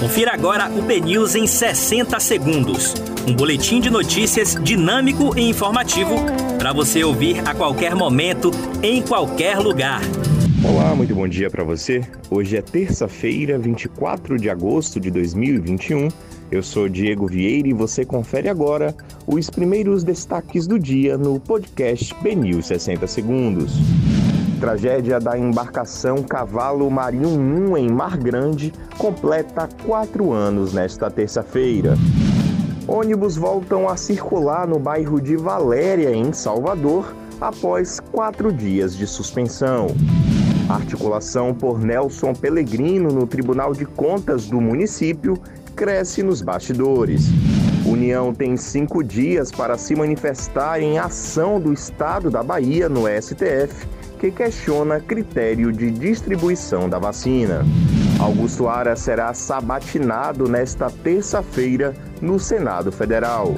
Confira agora o BNews em 60 segundos. Um boletim de notícias dinâmico e informativo para você ouvir a qualquer momento, em qualquer lugar. Olá, muito bom dia para você. Hoje é terça-feira, 24 de agosto de 2021. Eu sou Diego Vieira e você confere agora os primeiros destaques do dia no podcast BNews 60 segundos. Tragédia da embarcação Cavalo Marinho 1 em Mar Grande completa quatro anos nesta terça-feira. Ônibus voltam a circular no bairro de Valéria, em Salvador, após quatro dias de suspensão. articulação por Nelson Pellegrino no Tribunal de Contas do município cresce nos bastidores. União tem cinco dias para se manifestar em ação do Estado da Bahia no STF que questiona critério de distribuição da vacina. Augusto Ara será sabatinado nesta terça-feira no Senado Federal.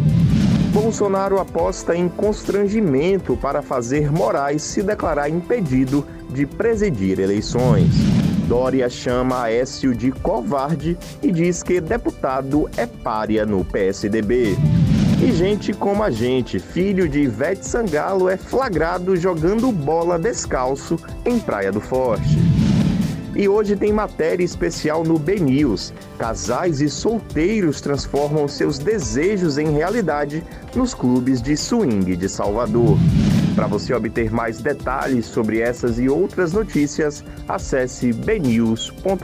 Bolsonaro aposta em constrangimento para fazer Moraes se declarar impedido de presidir eleições. Dória chama Aécio de covarde e diz que deputado é párea no PSDB. E gente como a gente, filho de Ivete Sangalo, é flagrado jogando bola descalço em Praia do Forte. E hoje tem matéria especial no B News. Casais e solteiros transformam seus desejos em realidade nos clubes de swing de Salvador. Para você obter mais detalhes sobre essas e outras notícias, acesse bnews.com.br.